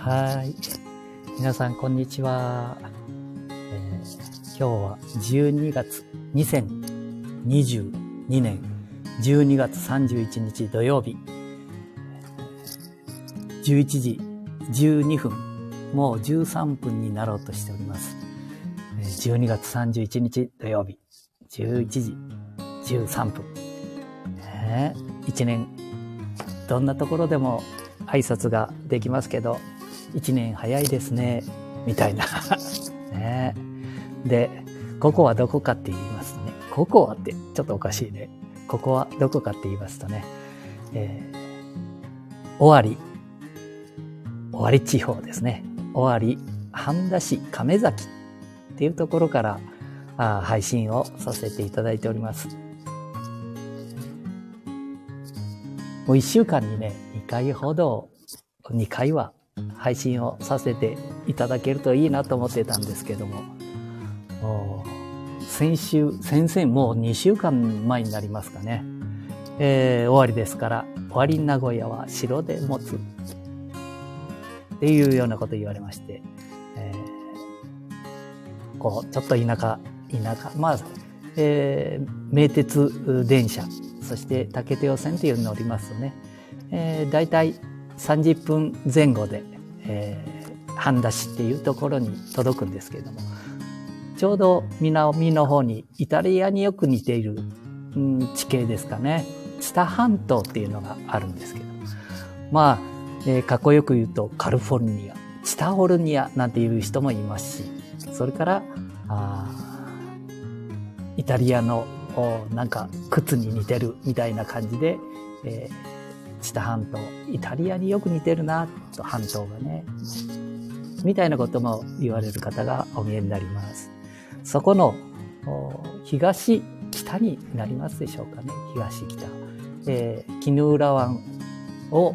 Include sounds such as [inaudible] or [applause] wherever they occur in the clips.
はい。皆さん、こんにちは。えー今日は12月、2022年12月31日土曜日、11時12分、もう13分になろうとしております。12月31日土曜日、11時13分。ねえ一年、どんなところでも挨拶ができますけど、一年早いですね、みたいな。[laughs] ねで、ここはどこかって言いますとね、ここはってちょっとおかしいね。ここはどこかって言いますとね、えー、尾張、尾張地方ですね。尾張、半田市亀崎っていうところからあ配信をさせていただいております。もう一週間にね、2回ほど、2回は配信をさせていただけるといいなと思ってたんですけども、先週、先々、もう2週間前になりますかね。えー終わりですから、終わり名古屋は城で持つ。っていうようなこと言われまして、えーこう、ちょっと田舎、田舎、まあ、えー名鉄電車、そして竹手線っていうのに乗りますとね、えー、大体30分前後で、えー半田市っていうところに届くんですけれども、ちょうど南の方にイタリアによく似ている、うん地形ですかね。知多半島っていうのがあるんですけど。まあ、えーかっこよく言うとカリフォルニア、チタホルニアなんていう人もいますし、それから、あイタリアのおなんか靴に似てるみたいな感じで、えー知多半島、イタリアによく似てるな、と半島がね。みたいなことも言われる方がお見えになります。そこの東北になりますでしょうかね。東北。えー、絹浦湾を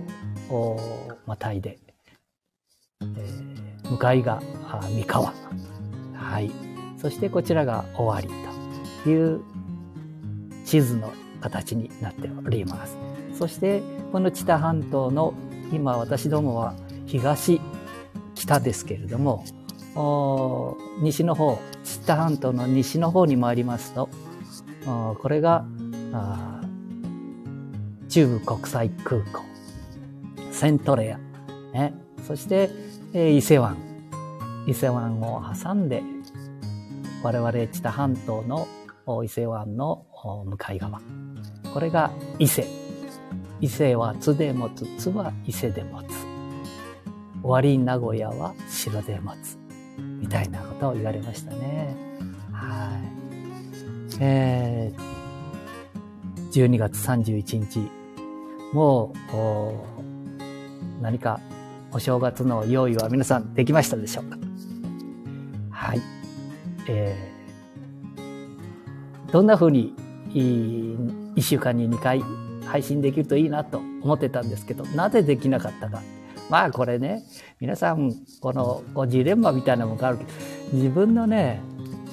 またいで、えー向かいが三河。はい。そしてこちらが尾張という地図の形になっております。そしてこの知多半島の今私どもは東北ですけれども、西の方、知多半島の西の方に参りますと、これが中部国際空港、セントレア、ね、そして、えー伊勢湾、伊勢湾を挟んで、我々知多半島の伊勢湾の向かい側、これが伊勢。伊勢は津で持つ、津は伊勢で持つ。終わり名古屋は城で持つ。みたいなことを言われましたね。はい。えー、12月31日、もう、何かお正月の用意は皆さんできましたでしょうか？はい。えー、どんな風に、いい一週間に2回配信できるといいなと思ってたんですけど、なぜできなかったか。まあこれね、皆さん、このこうジレンマみたいなものがあるけど、自分のね、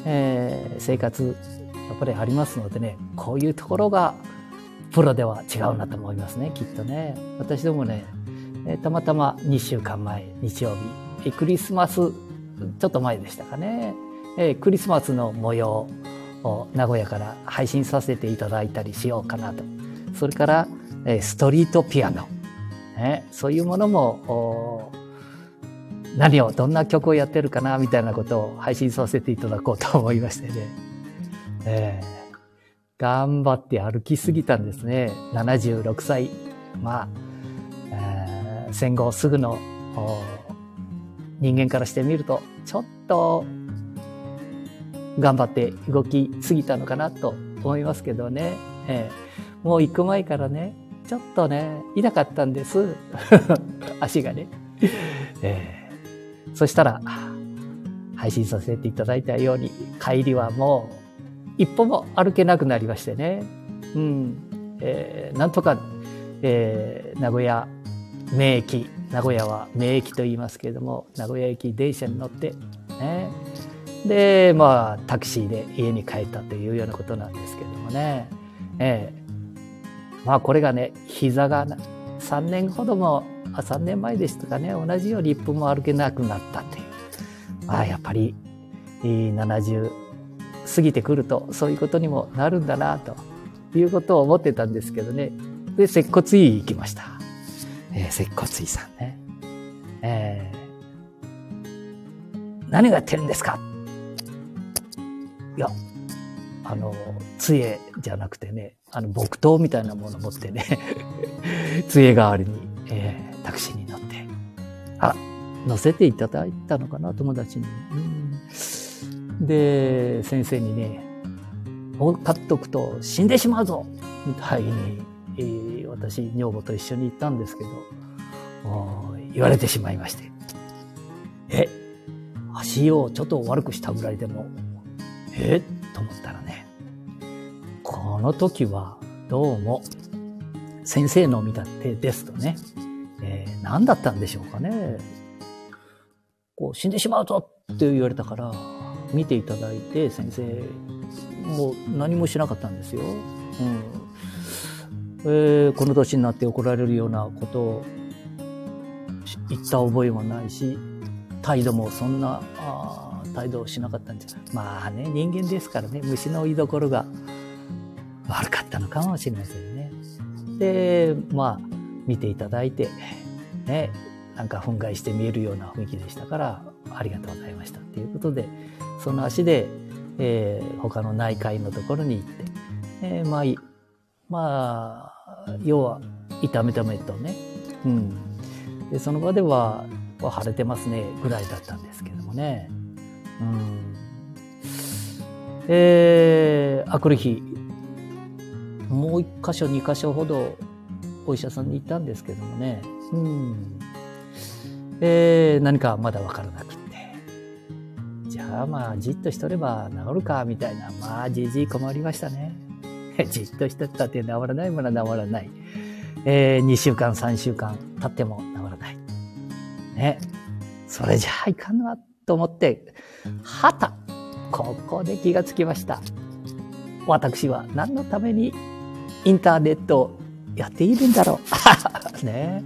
えー生活、やっぱりありますのでね、こういうところがプロでは違うなと思いますね、きっとね。私どもね、えーたまたま2週間前、日曜日、えークリスマス、ちょっと前でしたかね、えークリスマスの模様を名古屋から配信させていただいたりしようかなと。それから、えストリートピアノ。ね、そういうものも、何を、どんな曲をやってるかな、みたいなことを配信させていただこうと思いましてね。えー頑張って歩きすぎたんですね。76歳。まあ、えー戦後すぐの人間からしてみると、ちょっと頑張って動きすぎたのかなと思いますけどね。えーもう行く前からね、ちょっとね、痛かったんです。[laughs] 足がね。えーそしたら、配信させていただいたように、帰りはもう、一歩も歩けなくなりましてね。うん。えーなんとか、えー名古屋名駅、名古屋は名駅と言いますけれども、名古屋駅電車に乗って、ね。で、まあ、タクシーで家に帰ったというようなことなんですけれどもね。ええまあ、これがね、膝が3年ほども3年前でしたかね、同じように1分も歩けなくなったっていう。まあ、やっぱり、70過ぎてくると、そういうことにもなるんだな、ということを思ってたんですけどね。で、接骨院行きました。えー、接骨院さんね。えー、何がやってるんですか？いや、あの、杖じゃなくてね、あの、木刀みたいなものを持ってね、[laughs] 杖代わりに、えー、タクシーに乗って、あ、乗せていただいたのかな、友達に。で、先生にね、もう買っとくと死んでしまうぞみたいに、えー、私、女房と一緒に行ったんですけど、言われてしまいまして。え、足をちょっと悪くしたぐらいでも、え？と思ったら、この時はどうも先生の見立てですとね、えー、何だったんでしょうかね。こう死んでしまうぞって言われたから、見ていただいて先生もう何もしなかったんですよ。うんえー、この年になって怒られるようなことを言った覚えもないし、態度もそんな態度をしなかったんじゃ。まあね、人間ですからね、虫の居所が悪かったのかもしれませんね。で、まあ、見ていただいて、ね、なんか憤慨して見えるような雰囲気でしたから、ありがとうございました。ということで、その足で、えー、他の内科医のところに行って、えー、まあ、まあ、要は、痛めためとね、うん。で、その場では、腫れてますね、ぐらいだったんですけどもね。うん。えー、あくる日、もう一箇所、二箇所ほどお医者さんに行ったんですけどもね。うん。えー、何かまだわからなくて。じゃあまあ、じっとしとれば治るか、みたいな。まあ、じじい困りましたね。[laughs] じっとしとったって治らないものは治らない。えー、2週間、3週間経っても治らない。ね。それじゃあいかんわ、と思って、はた、ここで気がつきました。私は何のためにインターネットやっているんだろう。[laughs] ね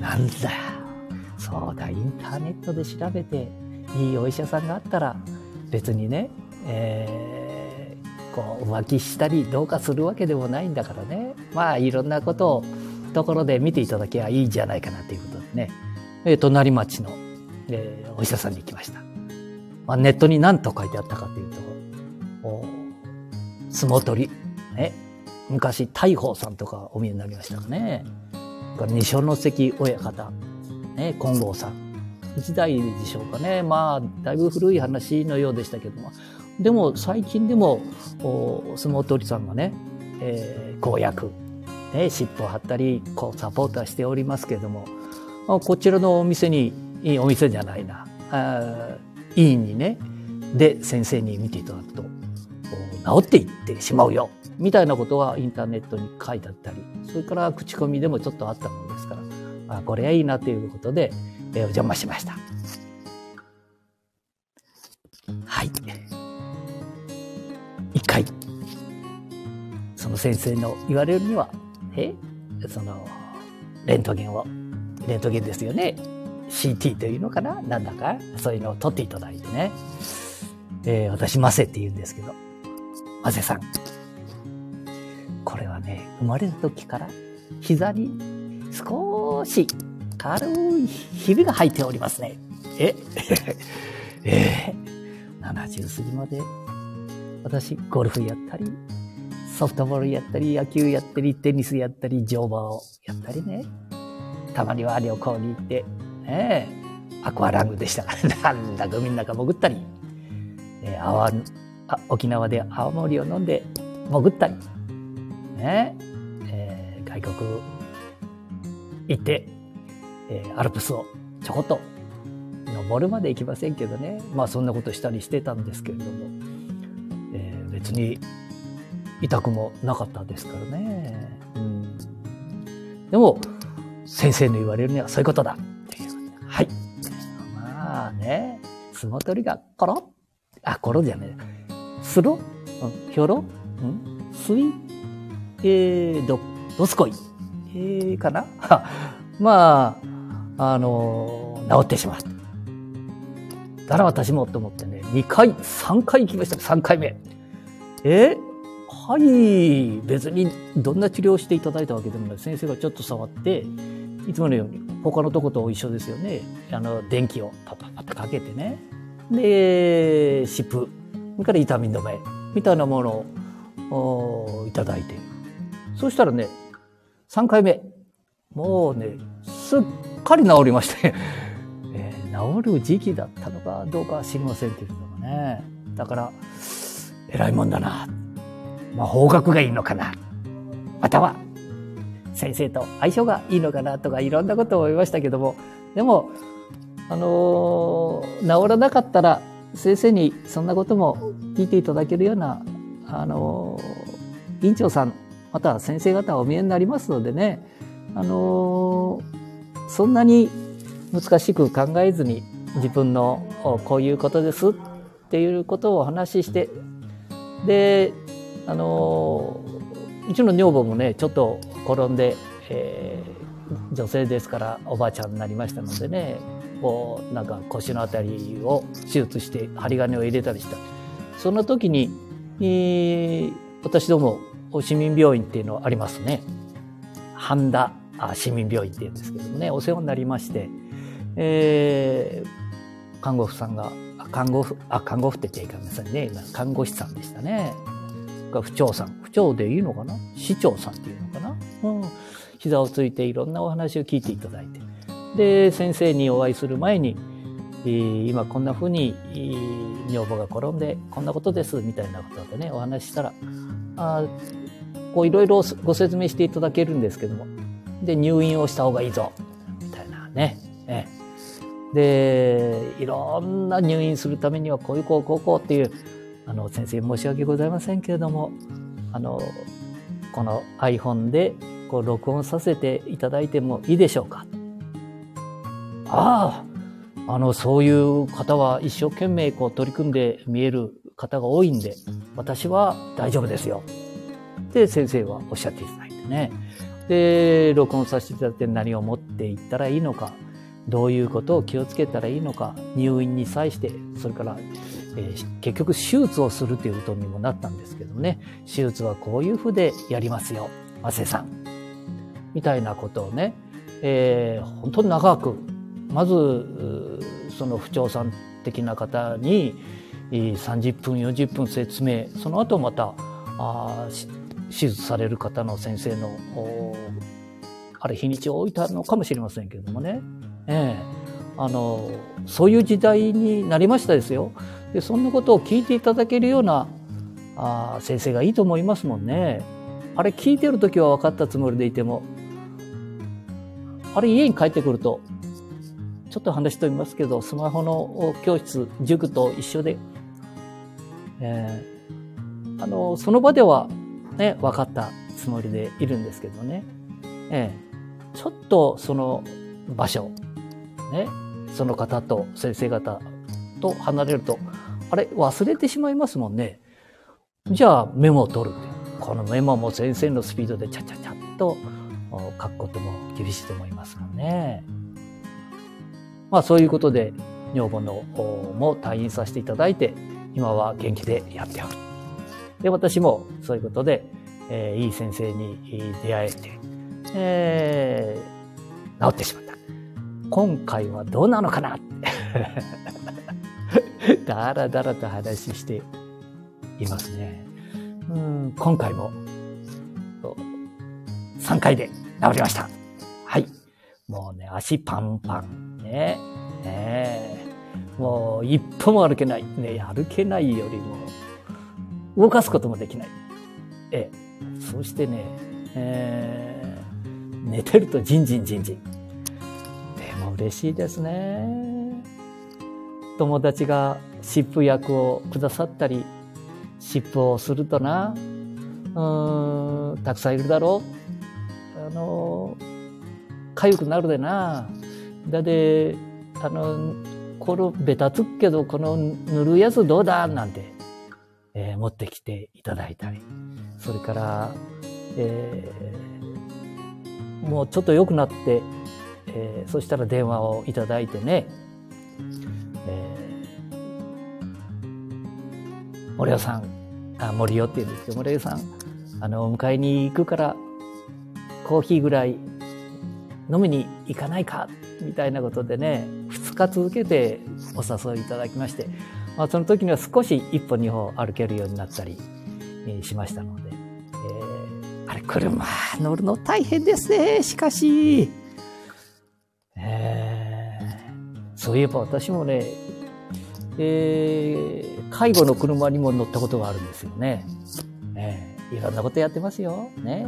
なんだ。そうだ、インターネットで調べて、いいお医者さんがあったら、別にね、えー、こう、浮気したりどうかするわけでもないんだからね。まあ、いろんなことを、ところで見ていただけばいいんじゃないかなということでね、えー、隣町の、えー、お医者さんに行きました。まあ、ネットに何と書いてあったかというと、相撲取り、ね、昔、大鵬さんとかお見えになりましたかね。二所ノ関親方、ね、金剛さん。時代でしょうかね。まあ、だいぶ古い話のようでしたけども。でも、最近でも、お相撲取りさんがね、えー、公約、ね、尻尾を張ったり、こう、サポーターしておりますけれども、こちらのお店に、いいお店じゃないな、あ委員にね、で、先生に見ていただくと、治っていってしまうよ。みたいなことはインターネットに書いてあったり、それから口コミでもちょっとあったものですから、あこれはいいなということで、えー、お邪魔しました。はい。一回、その先生の言われるには、え？その、レントゲンを、レントゲンですよね。CT というのかな？なんだか？そういうのを取っていただいてね。えー、私、マセって言うんですけど、マセさん。生まれた時から膝に少し軽いひびが入っておりますね。え？[laughs] えー、70過ぎまで私、ゴルフやったり、ソフトボールやったり、野球やったり、テニスやったり、乗馬をやったりね。たまには旅行に行って、ねアクアラングでした。から、なんだか海の中潜ったり、えー、あわ沖縄で青森を飲んで潜ったり、ねえー、外国行って、えー、アルプスをちょこっと登るまで行きませんけどね。まあそんなことしたりしてたんですけれども、えー、別に痛くもなかったですからね。うん、でも、先生の言われるにはそういうことだっていう。はい。まあね、相撲取りがコロあ、コロじゃねえ。スロうん、ヒョロうんスイえー、ど、どすこいえー、かな？[laughs] まあ、あの、治ってしまった。だら私もと思ってね、2回、3回行きました、3回目。え？はい、別にどんな治療をしていただいたわけでもない。先生がちょっと触って、いつものように、他のとこと一緒ですよね。あの、電気をパパパッとかけてね。で、湿布、それから痛み止め、みたいなものをいただいて。そしたらね、3回目、もうね、すっかり治りまして [laughs] えー、治る時期だったのかどうかは知りませんけれどもね。だから、偉いもんだな。まあ、方角がいいのかな。または、先生と相性がいいのかなとかいろんなことを思いましたけども、でも、あのー、治らなかったら先生にそんなことも聞いていただけるような、あのー、院長さん、また先生方お見えになりますのでね、あのー、そんなに難しく考えずに自分のこういうことですっていうことをお話ししてであのうちの女房もねちょっと転んで、えー、女性ですからおばあちゃんになりましたのでねこうなんか腰の辺りを手術して針金を入れたりした。そんな時に、えー、私ども市民病院っていうのありますね。半田市民病院っていうんですけどもね。お世話になりまして、えー、看護婦さんが看護婦あ看護婦って言っちゃいかさいね。看護師さんでしたね。が府長さん。府長でいいのかな？市長さんっていうのかな？うん。膝をついていろんなお話を聞いていただいて。で、先生にお会いする前に、今こんな風に女房が転んでこんなことですみたいなことでね、お話ししたら、あこういろいろご説明していただけるんですけども、で、入院をした方がいいぞ、みたいなね。ねで、いろんな入院するためにはこういうこうこうこうっていうあの、先生申し訳ございませんけれども、あの、この iPhone でこう録音させていただいてもいいでしょうか。ああ、あの、そういう方は一生懸命こう取り組んで見える方が多いんで、私は大丈夫ですよ。で、先生はおっしゃっていただいてね。で、録音させていただいて何を持っていったらいいのか、どういうことを気をつけたらいいのか、入院に際して、それからえー、結局手術をするということにもなったんですけどね、手術はこういうふうでやりますよ、亜生さん。みたいなことをね、えー、本当に長く、まず、その不調さん的な方に30分、40分説明、その後また、あ手術される方の先生の、あれ日にちを置いたのかもしれませんけどもね、えー、あの、そういう時代になりましたですよ。でそんなことを聞いていただけるようなあ先生がいいと思いますもんね。あれ聞いてる時は分かったつもりでいてもあれ家に帰ってくるとちょっと話しておりますけどスマホの教室塾と一緒で、えー、あのその場ではね分かったつもりでいるんですけどね、えー、ちょっとその場所ねその方と先生方と離れるとあれ忘れてしまいますもんね。じゃあメモを取る。このメモも先生のスピードでチャチャチャッと書くことも厳しいと思いますもんね。まあそういうことで女房のも退院させていただいて今は元気でやっておる。で、私もそういうことで、えー、いい先生に出会えて、えー、治ってしまった。今回はどうなのかな？[laughs] だらだらと話していますね。うん、今回も3回で治りました。はい。もうね、足パンパン。ね。ねもう一歩も歩けない。ね、歩けないよりも、動かすこともできない。ええ。そしてね、えー、寝てるとジンジンジンジン。でも嬉しいですね。友達が湿布薬をくださったり、湿布をするとな、うん、たくさんいるだろう。あの、痒くなるでな。だで、あの、このベタつくけど、この塗るやつどうだ？なんて、えー、持ってきていただいたり。それから、えー、もうちょっと良くなって、えー、そしたら電話をいただいてね、えー、森尾さん、あ、森尾って言うんですけど、森尾さん、あの、迎えに行くから、コーヒーぐらい飲みに行かないか？みたいなことでね、日続けてお誘いいただきまして、まあ、その時には少し一歩二歩歩けるようになったりしましたので、えー、あれ、車乗るの大変ですね、しかし。えー、そういえば私もね、えー、介護の車にも乗ったことがあるんですよね。えー、いろんなことやってますよ。ね。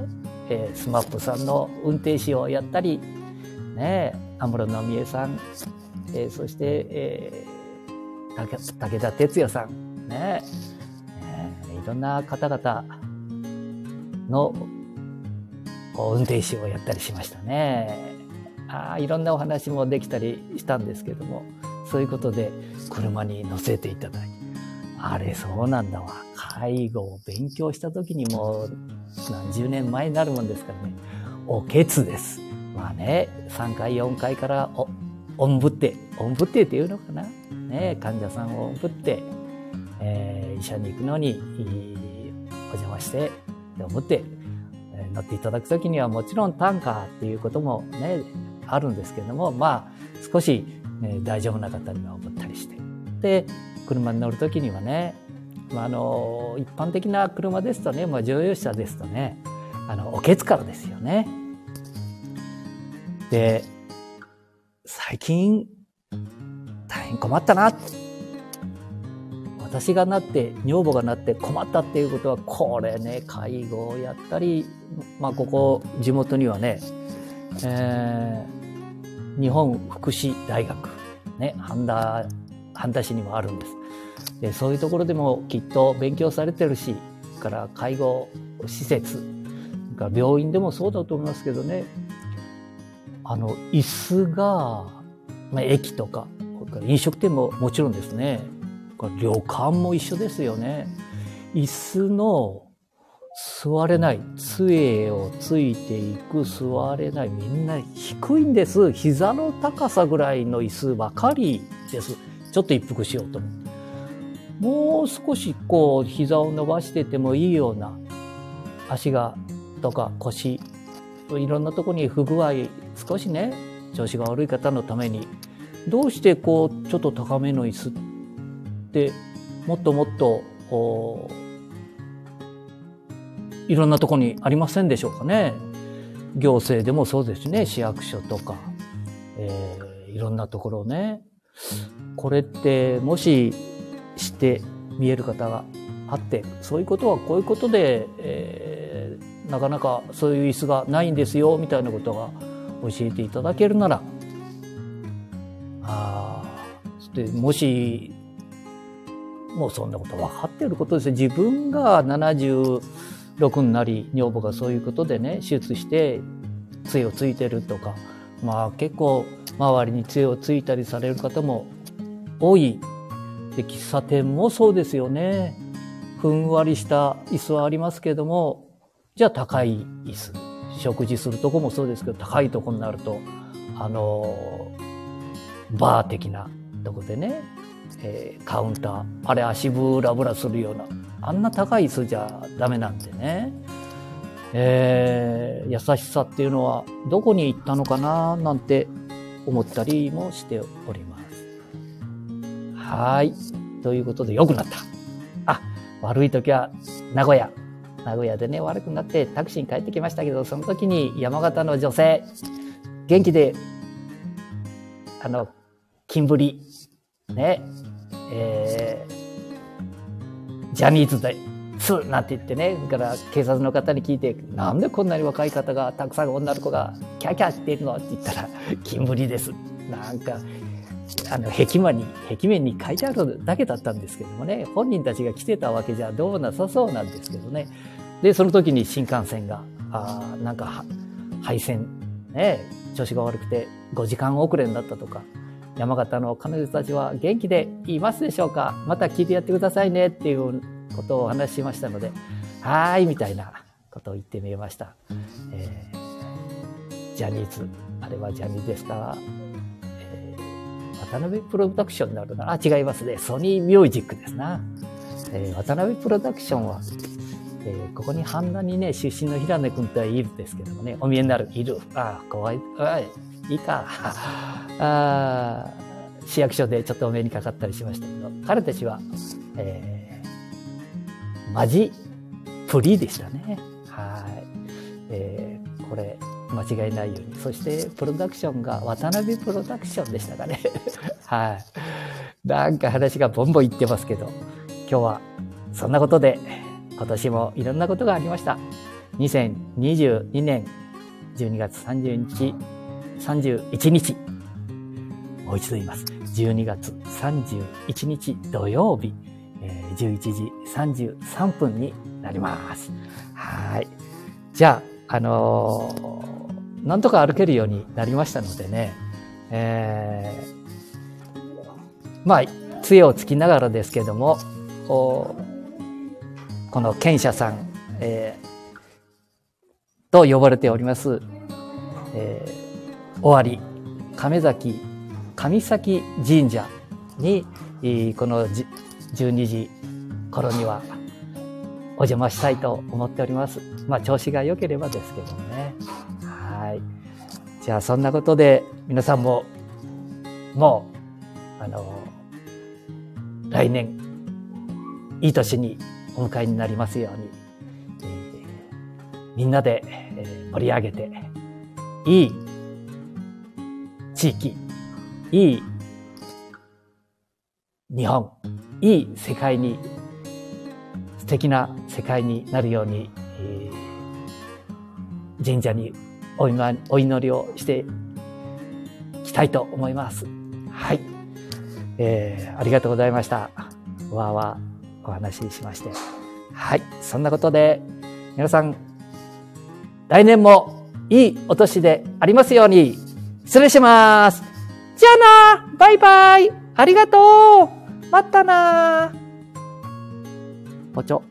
えー、スマップさんの運転手をやったり、ね、安室奈美恵さん、えー、そして、えー、武田鉄矢さん、ね、えー、いろんな方々の運転手をやったりしましたね。あ、いろんなお話もできたりしたんですけども、そういうことで車に乗せていただいて、あれそうなんだわ。介護を勉強した時にも何十年前になるもんですからね、おけつです。まあね、3回4回からお、おんぶって、おんぶってっていうのかな？ね、患者さんをおんぶって、えー、医者に行くのに、お邪魔して、おんぶって、えー、乗っていただくときにはもちろん単価っていうこともね、あるんですけども、まあ、少し、ね、大丈夫な方にはおぶったりして。で、車に乗るときにはね、まあ、あの一般的な車ですとね、まあ、乗用車ですとねあのおけつからですよね。で最近大変困ったな私がなって女房がなって困ったっていうことはこれね介護をやったりまあここ地元にはね、えー、日本福祉大学ね半田半田市にもあるんです。でそういうところでもきっと勉強されてるしから介護施設から病院でもそうだと思いますけどねあの椅子が、まあ、駅とか飲食店ももちろんですね。旅館も一緒ですよね。椅子の座れない杖をついていく座れないみんな低いんです。膝の高さぐらいの椅子ばかりです。ちょっと一服しようと思って。もう少しこう膝を伸ばしててもいいような足がとか腰いろんなとこに不具合少しね調子が悪い方のためにどうしてこうちょっと高めの椅子ってもっともっといろんなとこにありませんでしょうかね。行政でもそうですね市役所とか、えー、いろんなところね。これってもしして見える方があってそういうことはこういうことで、えー、なかなかそういう椅子がないんですよみたいなことが教えていただけるならあでもしもうそんなこと分かっていることですよ自分が76になり女房がそういうことでね手術して杖をついてるとかまあ結構周りに杖をついたりされる方も多いで喫茶店もそうですよね。ふんわりした椅子はありますけども、じゃあ高い椅子。食事するとこもそうですけど、高いとこになると、あの、バー的なとこでね、えー、カウンター、あれ足ブラブラするような、あんな高い椅子じゃダメなんでね。えー、優しさっていうのはどこに行ったのかななんて思ったりもしております。はい。ということで良くなった。あ、悪い時は名古屋。名古屋でね、悪くなってタクシーに帰ってきましたけど、その時に山形の女性、元気で、あの、金ぶり、ね、えー、ジャニーズで、スーなんて言ってね、だから警察の方に聞いて、なんでこんなに若い方が、たくさん女の子がキャキャしているの？って言ったら、金ぶりです。なんか、あの壁面に壁面に書いてあるだけだったんですけどもね。本人たちが来てたわけじゃどうなさそうなんですけどね。でその時に新幹線があなんか配線ね調子が悪くて5時間遅れになったとか山形の彼女たちは元気でいますでしょうか？また聞いてやってくださいねっていうことをお話ししましたのではいみたいなことを言ってみました、えー、ジャニーズあれはジャニーズですか、渡辺プロダクションになるな。あ、違いますね。ソニーミュージックですな。えー、渡辺プロダクションは、えー、ここに半田にね、出身の平根君とはいるんですけどもね、お見えになる、いる。あ、怖い。あいいか。[laughs] あ市役所でちょっとお目にかかったりしましたけど、彼たちは、えー、マジプリでしたね。はい。えー、これ、間違いないように。そして、プロダクションが渡辺プロダクションでしたかね。[laughs] はい。なんか話がボンボンいってますけど、今日はそんなことで、今年もいろんなことがありました。2022年12月30日、31日。もう一度言います。12月31日土曜日、11時33分になります。はい。じゃあ、あのー、なんとか歩けるようになりましたのでね、えー、まあ、杖をつきながらですけども、この賢者さん、えー、と呼ばれております、えー、尾張亀崎上崎神社にこの12時頃にはお邪魔したいと思っております。まあ調子が良ければですけどね。はい。じゃあそんなことで皆さんももうあの来年いい年にお迎えになりますように、えー、みんなで、え盛り上げて、いい地域、いい日本、いい世界に、素敵な世界になるように、えー、神社にお祈りをしていきたいと思います。はい。えー、ありがとうございました。わーわーお話ししまして。はい。そんなことで、皆さん、来年もいいお年でありますように、失礼します。じゃあなバイバイありがとうまたなぽちょ。